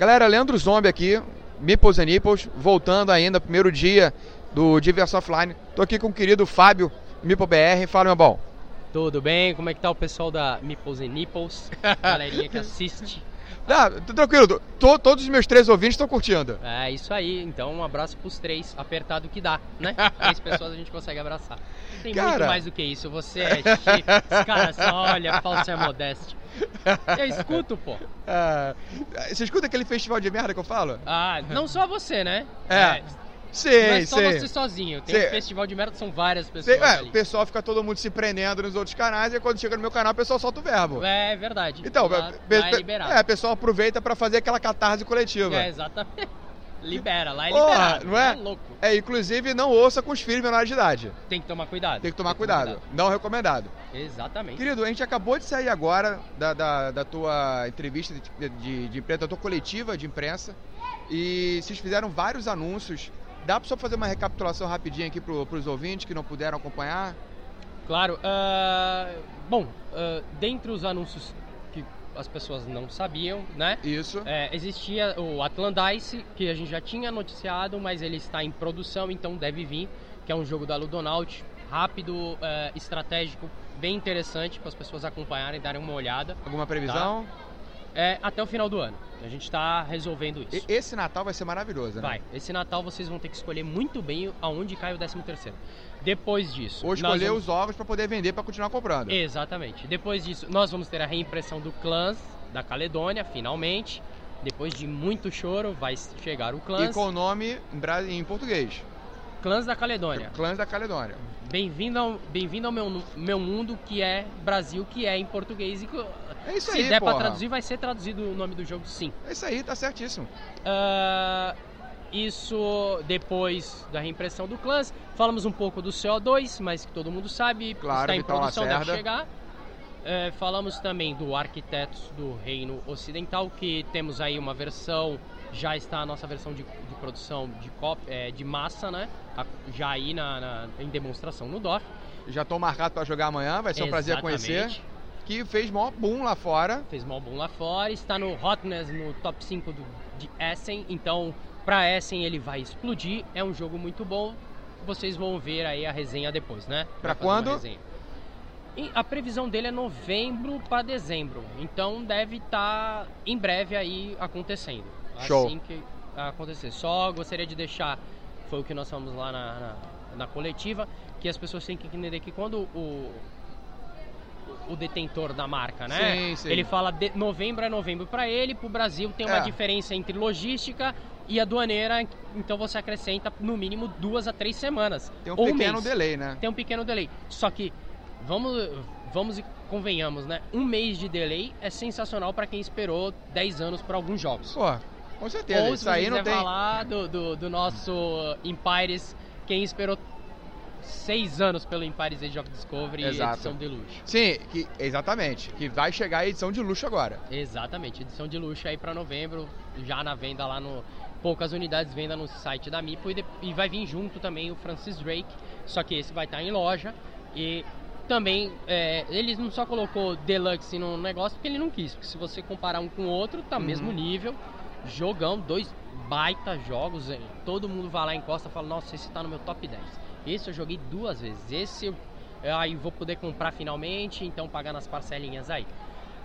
Galera, Leandro Zombie aqui, Meeples and Nipples, voltando ainda, primeiro dia do Diverso Offline. Tô aqui com o querido Fábio, Meeple BR. Fala, meu bom. Tudo bem? Como é que tá o pessoal da Meeples and Nipples? Galerinha que assiste. Tá, tranquilo, to, todos os meus três ouvintes estão curtindo. É isso aí, então um abraço pros três, apertado que dá, né? Três pessoas a gente consegue abraçar. Tem Cara. muito mais do que isso, você é chique, os caras olha, falsa modéstia. Eu escuto, pô. Ah, você escuta aquele festival de merda que eu falo? Ah, não só você, né? É. Sei, não é só sei. você sozinho. Tem um festival de merda, são várias pessoas é, ali. o pessoal fica todo mundo se prendendo nos outros canais e quando chega no meu canal o pessoal solta o verbo. É verdade. Então, lá, é liberado. é, o pessoal aproveita pra fazer aquela catarse coletiva. É, exatamente. Libera, lá é liberado. não é? louco. É, inclusive não ouça com os filhos menores de idade. Tem que tomar cuidado. Tem que tomar cuidado. Não recomendado. Exatamente. Querido, a gente acabou de sair agora da, da, da tua entrevista de, de, de imprensa, da tua coletiva de imprensa. E vocês fizeram vários anúncios. Dá pra só fazer uma recapitulação rapidinha aqui pro, pros ouvintes que não puderam acompanhar? Claro. ah, bom, ah, dentre os anúncios as pessoas não sabiam, né? Isso. é, existia o Atlandice, que a gente já tinha noticiado, mas ele está em produção, então deve vir, que é um jogo da Ludonaut, rápido, é, estratégico, bem interessante para as pessoas acompanharem, darem uma olhada. Alguma previsão? É, até o final do ano. A gente está resolvendo isso. E- Esse Natal vai ser maravilhoso, né? Vai. Esse Natal vocês vão ter que escolher muito bem aonde cai o 13 terceiro. Depois disso... Ou escolher vamos- os ovos pra poder vender pra continuar comprando. Exatamente. Depois disso, nós vamos ter a reimpressão do Clans da Caledônia, finalmente. Depois de muito choro, vai chegar o E Clans. com o nome em português. Clãs da Caledônia. Clãs da Caledônia. Bem-vindo ao, bem ao meu, meu mundo, que é Brasil, que é em português. E que, É isso se aí, der porra. pra traduzir, vai ser traduzido o nome do jogo, sim. É isso aí, tá certíssimo. Ah, isso depois da reimpressão do Clans. Falamos um pouco do CO2, mas que todo mundo sabe, Claro, está em Vital produção, deve Lacerda. chegar. É, falamos também do Arquitetos do Reino Ocidental, que temos aí uma versão, já está a nossa versão de produção de, cop, é, de massa, né? Já aí na, na- em demonstração no DOF. Já tô marcado pra jogar amanhã, vai ser um prazer conhecer. Que fez maior boom lá fora. Fez mal bom lá fora, está no Hotness no top 5 do, de Essen, então pra Essen ele vai explodir. É um jogo muito bom. Vocês vão ver aí a resenha depois, né? Uma quando? a previsão dele é novembro para dezembro, então deve estar em breve aí acontecendo. Show. Assim que acontecer. Só gostaria de deixar, foi o que nós falamos lá na, na, na coletiva, que as pessoas têm que entender que quando o, o detentor da marca, né? Sim, sim. Ele fala de novembro é novembro para ele, para o Brasil tem uma É. diferença entre logística e aduaneira, então você acrescenta no mínimo duas a três semanas. Tem um pequeno delay, né? Tem um pequeno delay. Só que vamos vamos e convenhamos, né? Um mês de delay é sensacional para quem esperou 10 anos por alguns jogos. Pô, com certeza. Ou Isso aí não tem. falar do, do, do nosso Empires, quem esperou seis anos pelo Empires Age of Discovery Exato. edição de luxo. Sim, que, exatamente. Que vai chegar a edição de luxo agora. Exatamente, edição de luxo aí para novembro, já na venda lá no poucas unidades venda no site da Mipo e, de- e vai vir junto também o Francis Drake, só que esse vai estar em loja e também é, ele não só colocou Deluxe no negócio porque ele não quis, porque se você comparar um com o outro, tá Uhum. mesmo nível, jogão, dois baita jogos, hein? todo mundo vai lá encosta e fala, nossa, esse tá no meu top 10. Esse eu joguei duas vezes, esse eu aí vou poder comprar finalmente, então pagar nas parcelinhas aí.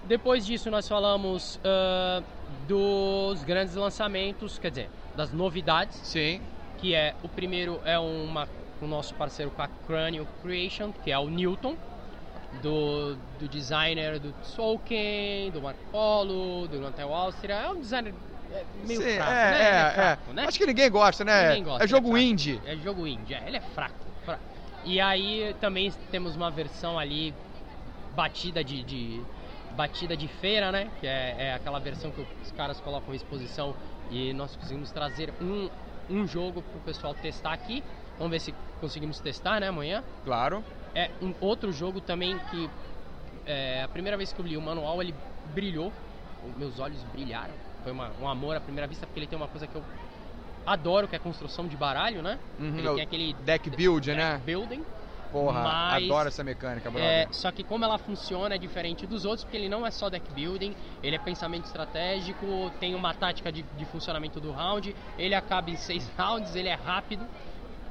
Depois disso, nós falamos ah, dos grandes lançamentos, quer dizer, das novidades, Sim. que é o primeiro é uma o nosso parceiro com a Crânio Creation, que é o Newton, do, do designer do Tolkien, do Marco Polo, do Antel Áustria. É um designer é, meio Sim, fraco, é, né? É, é é. fraco, né? Acho que ninguém gosta, né? Ninguém gosta, é jogo é indie. É jogo indie, é, ele é fraco, fraco. E aí também temos uma versão ali batida de, de- batida de feira, né? Que é, é aquela versão que os caras colocam em exposição e nós conseguimos trazer um, um jogo pro pessoal testar aqui. Vamos ver se conseguimos testar, né, amanhã. Claro. É um outro jogo também que é, a primeira vez que eu li o manual ele brilhou, meus olhos brilharam. Foi uma- um amor à primeira vista porque ele tem uma coisa que eu adoro, que é a construção de baralho, né? Uhum, ele é tem aquele Deck build, deck né? building. Porra, Mas, adoro essa mecânica, brother. É, só que como ela funciona é diferente dos outros, porque ele não é só deck building, ele é pensamento estratégico, tem uma tática de, de funcionamento do round, ele acaba em seis rounds, ele é rápido,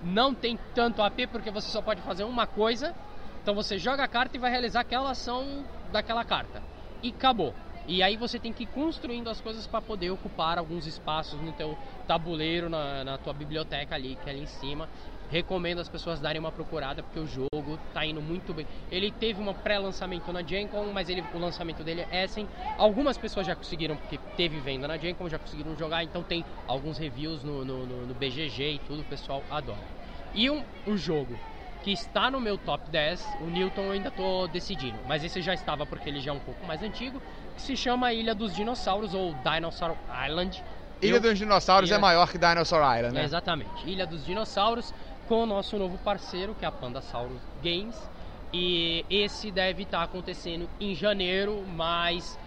não tem tanto AP porque você só pode fazer uma coisa, então você joga a carta e vai realizar aquela ação daquela carta. E acabou. E aí você tem que ir construindo as coisas para poder ocupar alguns espaços no teu tabuleiro, na, na tua biblioteca ali, que é ali em cima. Recomendo as pessoas darem uma procurada porque o jogo tá indo muito bem. Ele teve um pré-lançamento na Gencom, mas ele, o lançamento dele é assim. Algumas pessoas já conseguiram, porque teve venda na Gencom, já conseguiram jogar, então tem alguns reviews no, no, no, no BGG e tudo, o pessoal adora. E um, um jogo que está no meu top 10, o Newton eu ainda estou decidindo, mas esse já estava porque ele já é um pouco mais antigo, que se chama Ilha dos Dinossauros ou Dinosaur Island. Ilha Eu- dos Dinossauros Ilha- é maior que Dinosaur Island, né? Exatamente, Ilha dos Dinossauros, com o nosso novo parceiro, que é a Pandasaurus Games. E esse deve estar acontecendo em janeiro, mas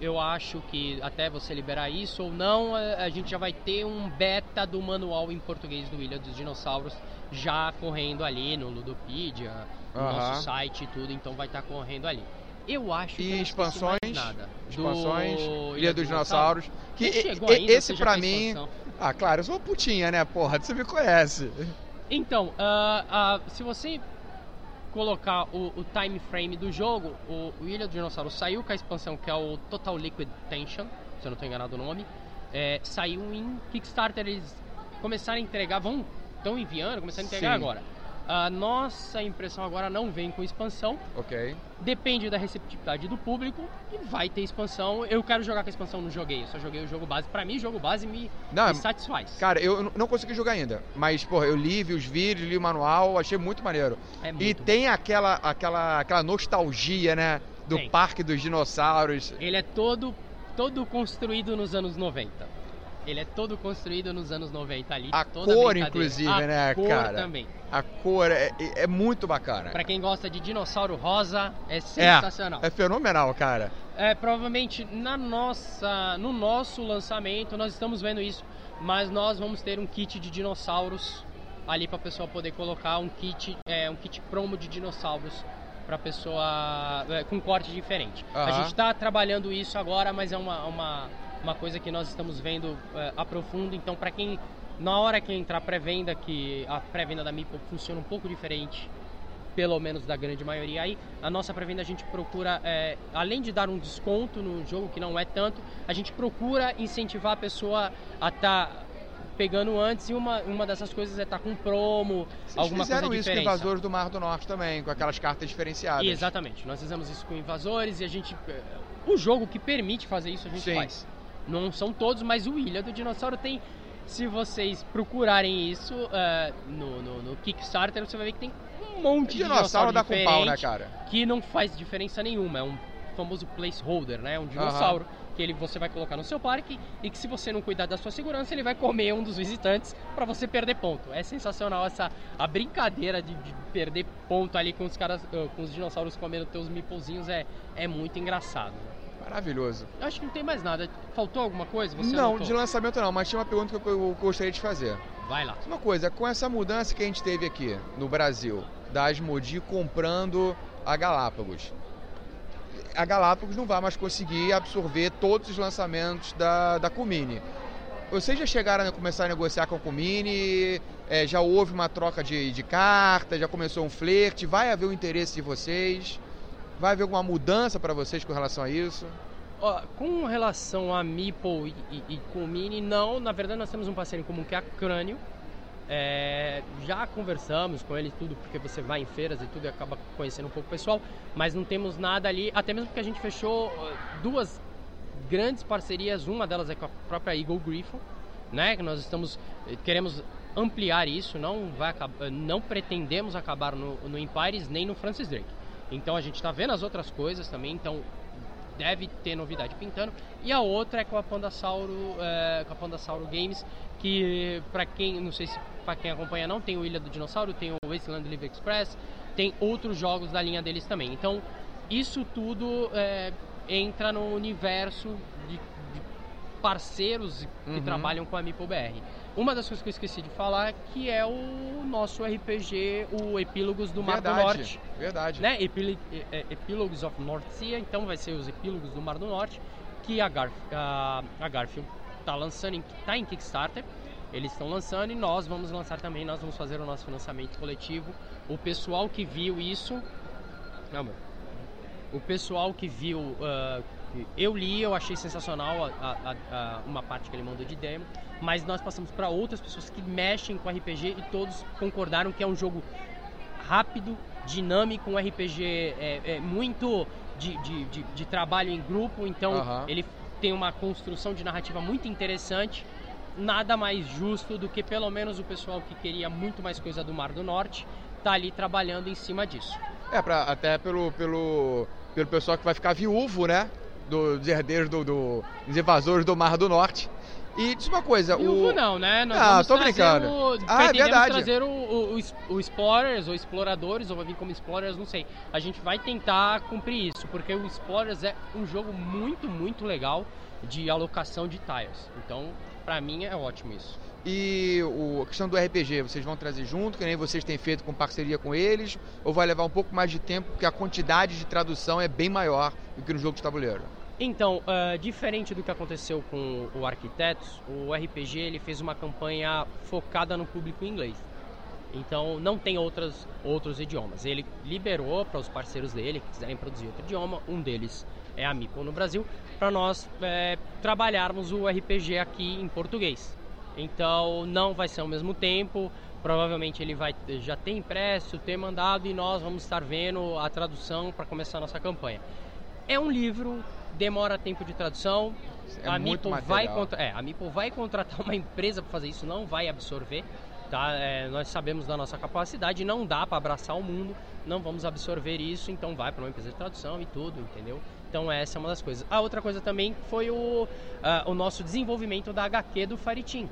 eu acho que até você liberar isso ou não, a gente já vai ter um beta do manual em português do Ilha dos Dinossauros já correndo ali no Ludopedia, no nosso site e tudo, então vai estar correndo ali. Eu acho que E expansões, nada. expansões, Do Ilha dos Dinossauros. Que e- ainda, esse fez mim. expansão. Ah, claro, eu sou uma putinha, né, porra? Você me conhece. Então, ah, ah, se você colocar o, o time frame do jogo, o, o Ilha do Dinossauro saiu com a expansão que é o Total Liquid Tension, se eu não estou enganado o nome, é, saiu em Kickstarter, eles começaram a entregar, vão, estão enviando, começaram a entregar Sim. agora. A nossa impressão agora não vem com expansão, Ok. depende da receptividade do público e vai ter expansão. Eu quero jogar com a expansão, não joguei, eu só joguei o jogo base. Pra mim, o jogo base me, Não, me satisfaz. Cara, eu não consegui jogar ainda. Mas, porra, eu li, vi os vídeos, li o manual, achei muito maneiro. É E muito tem aquela, aquela, aquela nostalgia, né? Do Tem. Parque dos Dinossauros. Ele é todo, todo construído nos anos 90. Ele é todo construído nos anos 90 ali. A cor, inclusive, a né, cor cara? também. A cor é, é muito bacana. Pra quem gosta de dinossauro rosa, é sensacional. É fenomenal, cara. É, provavelmente na nossa, no nosso lançamento nós estamos vendo isso, mas nós vamos ter um kit de dinossauros ali para pessoa poder colocar um kit, é, um kit promo de dinossauros para pessoa é, com corte diferente. A Aham. gente está trabalhando isso agora, mas é uma, uma, uma coisa que nós estamos vendo é, a profundo. Então, para quem na hora que entrar pré-venda, que a pré-venda da Meeple funciona um pouco diferente pelo menos da grande maioria aí. A nossa pré-venda a gente procura, é, além de dar um desconto no jogo, que não é tanto, a gente procura incentivar a pessoa a estar pegando antes e uma, uma dessas coisas é estar com promo, Vocês alguma fizeram coisa isso com diferente. Invasores do Mar do Norte também, com aquelas cartas diferenciadas. Exatamente, nós fizemos isso com invasores e a gente. é, O jogo que permite fazer isso a gente Sim. faz. Não são todos, mas o Ilha do Dinossauro tem. Se vocês procurarem isso é, no, no, no Kickstarter, você vai ver que tem um monte de Dinossauro dinossauro dá com diferente pau, né, cara? que não faz diferença nenhuma. É um famoso placeholder, né? Um dinossauro que ele, você vai colocar no seu parque e que se você não cuidar da sua segurança, ele vai comer um dos visitantes para você perder ponto. É sensacional essa a brincadeira de, de perder ponto ali com os caras, eh, com os dinossauros comendo teus meeplezinhos é, é muito engraçado. Maravilhoso. Eu acho que não tem mais nada. Faltou alguma coisa? Você não, anotou? de lançamento não, mas tinha uma pergunta que eu, gostaria de fazer. Vai lá. Uma coisa, com essa mudança que a gente teve aqui no Brasil, da Asmodi comprando a Galápagos, a Galápagos não vai mais conseguir absorver todos os lançamentos da, da Kumini. Vocês já chegaram a começar a negociar com a Kumini? É, já houve uma troca de, de cartas? Já começou um flerte? Vai haver o interesse de vocês? Vai haver alguma mudança para vocês com relação a isso? Com relação a Meeple e, e, e com o Mini, não. Na verdade, nós temos um parceiro em comum que é a Crânio. É, já conversamos com ele tudo, porque você vai em feiras e tudo e acaba conhecendo um pouco o pessoal, mas não temos nada ali, até mesmo porque a gente fechou duas grandes parcerias, uma delas é com a própria Eagle Griffon, né, que nós estamos, eh, queremos ampliar isso, não, vai acabar, não pretendemos acabar no, no Empires nem no Francis Drake. Então a gente está vendo as outras coisas também, então deve ter novidade pintando. E a outra é com a Pandasauro, é, com a Pandasauro Games, que para quem, não sei se para quem acompanha não, tem o Ilha do Dinossauro, tem o Wasteland Live Express, tem outros jogos da linha deles também. Então isso tudo é, entra no universo de, parceiros que Uhum. trabalham com a Meeple BR. Uma das coisas que eu esqueci de falar que é o nosso RPG, o Epílogos do Mar do verdade, Norte. verdade. Né? Epíl- é- é- Epílogos of North Sea, então vai ser os Epílogos do Mar do Norte, que a, Garf, a, a Garfield está lançando, em, tá em Kickstarter. Eles estão lançando e nós vamos lançar também, nós vamos fazer o nosso financiamento coletivo. O pessoal que viu isso. Não, meu. O pessoal que viu. que eu li, eu achei sensacional a- a- a- uma parte que ele mandou de demo, mas nós passamos para outras pessoas que mexem com RPG e todos concordaram que é um jogo rápido, dinâmico, um RPG é, é muito de, de, de, de trabalho em grupo, então ele tem uma construção de narrativa muito interessante. Nada mais justo do que pelo menos o pessoal que queria muito mais coisa do Mar do Norte tá ali trabalhando em cima disso. É, pra, até pelo, pelo, pelo pessoal que vai ficar viúvo, né? Do- Dos herdeiros do, do- dos invasores do Mar do Norte. E diz uma coisa, Viúvo o. não, né? Nós Ah, tô brincando. O, Ah, é verdade. trazer o, o, o o Explorers ou Exploradores, ou vai vir como Explorers, não sei. A gente vai tentar cumprir isso, porque o Explorers é um jogo muito, muito legal de alocação de tiles. Então, pra mim é ótimo isso. E o, a questão do RPG, vocês vão trazer junto, que nem vocês têm feito com parceria com eles, ou vai levar um pouco mais de tempo, porque a quantidade de tradução é bem maior do que no jogo de tabuleiro? Então, ah, diferente do que aconteceu com o Arquitetos, o RPG ele fez uma campanha focada no público inglês. Então, não tem outras, outros idiomas. Ele liberou para os parceiros dele que quiserem produzir outro idioma. Um deles é a Meeple no Brasil, para nós eh, trabalharmos o RPG aqui em português. Então, não vai ser ao mesmo tempo. Provavelmente ele vai já ter impresso, ter mandado e nós vamos estar vendo a tradução para começar a nossa campanha. É um livro, demora tempo de tradução. É a Meeple vai é, a Meeple vai contratar uma empresa para fazer isso, não vai absorver. Tá? É, nós sabemos da nossa capacidade, não dá para abraçar o mundo, não vamos absorver isso, então vai para uma empresa de tradução e tudo, entendeu? Então essa é uma das coisas. A outra coisa também foi o, ah, o nosso desenvolvimento da HQ do Faritim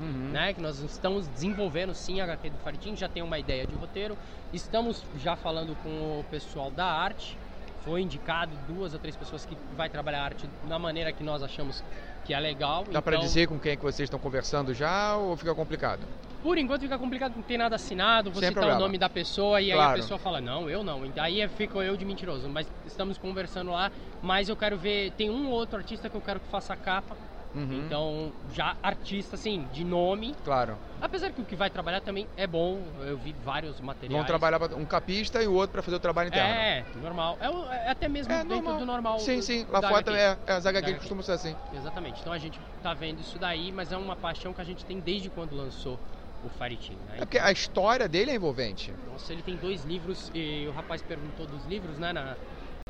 Uhum. né? Que nós estamos desenvolvendo sim a HQ do Faritim, já tem uma ideia de roteiro. Estamos já falando com o pessoal da arte. Foi indicado duas ou três pessoas que vai trabalhar a arte da maneira que nós achamos que é legal. Dá Então, dizer com quem que vocês estão conversando já ou fica complicado? Por enquanto fica complicado, não tem nada assinado, você problema. o nome da pessoa e aí Claro. a pessoa fala, não, eu não. Aí é- fico eu de mentiroso. Mas estamos conversando lá, mas eu quero ver. Tem um ou outro artista que eu quero que faça a capa. Uhum. Então, já artista assim, de nome. Claro. Apesar que o que vai trabalhar também é bom, eu vi vários materiais. Vão trabalhar um capista e o outro para fazer o trabalho interno. É, normal. É, é até mesmo É, dentro do normal. Sim, sim. Lá fora também é. é as HQ HQ. costumam ser assim. Exatamente. Então a gente tá vendo isso daí, mas é uma paixão que a gente tem desde quando lançou o Faritim. Né? É porque a história dele é envolvente. Nossa, ele tem dois livros e o rapaz perguntou dos livros, né? Na...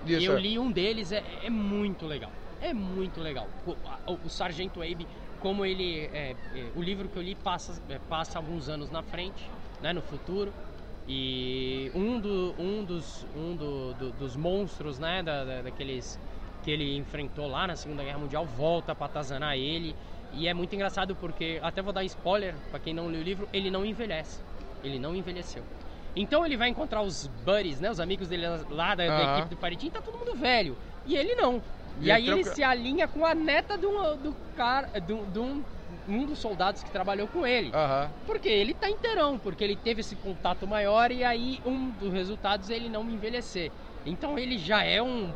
Isso. E eu li um deles, é, é muito legal. É muito legal. O, a- o Sargento Abe, como ele. é, é, o livro que eu li passa, é, passa alguns anos na frente, né, no futuro. E um, do, um, dos, um do, do- dos monstros, né, da, da- daqueles que ele enfrentou lá na Segunda Guerra Mundial, volta pra atazanar ele. E é muito engraçado porque, até vou dar spoiler pra quem não leu o livro, ele não envelhece. Ele não envelheceu. Então ele vai encontrar os buddies, né, os amigos dele lá da, da equipe do Paritim, tá todo mundo velho. E ele não. E, E aí ele ele troca- se alinha com a neta do, do cara, do, do um, dos soldados que trabalhou com ele. Porque ele tá inteirão, porque ele teve esse contato maior e aí um dos resultados é ele não envelhecer. Então ele já é um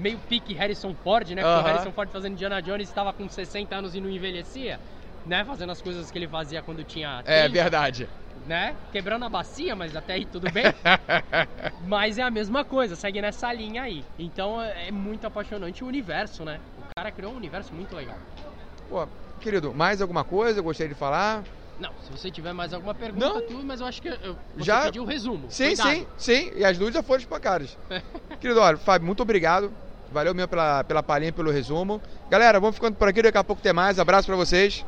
meio pique Harrison Ford, né? Porque Aham. o Harrison Ford fazendo Indiana Jones estava com 60 anos e não envelhecia, né? Fazendo as coisas que ele fazia quando tinha É 30, verdade. né? Quebrando a bacia, mas até aí tudo bem. mas é a mesma coisa, segue nessa linha aí. Então é é muito apaixonante o universo, né? O cara criou um universo muito legal. Pô, querido, mais alguma coisa eu gostaria de falar? Não, se você tiver mais alguma pergunta, Não. tudo, mas eu acho que eu, Já- pediu o resumo. Sim, Cuidado. sim, sim. E as luzes já foram espancadas. querido, olha, Fábio, muito obrigado. Valeu mesmo pela, pela palhinha, pelo resumo. Galera, vamos ficando por aqui, daqui a pouco tem mais. Abraço pra vocês.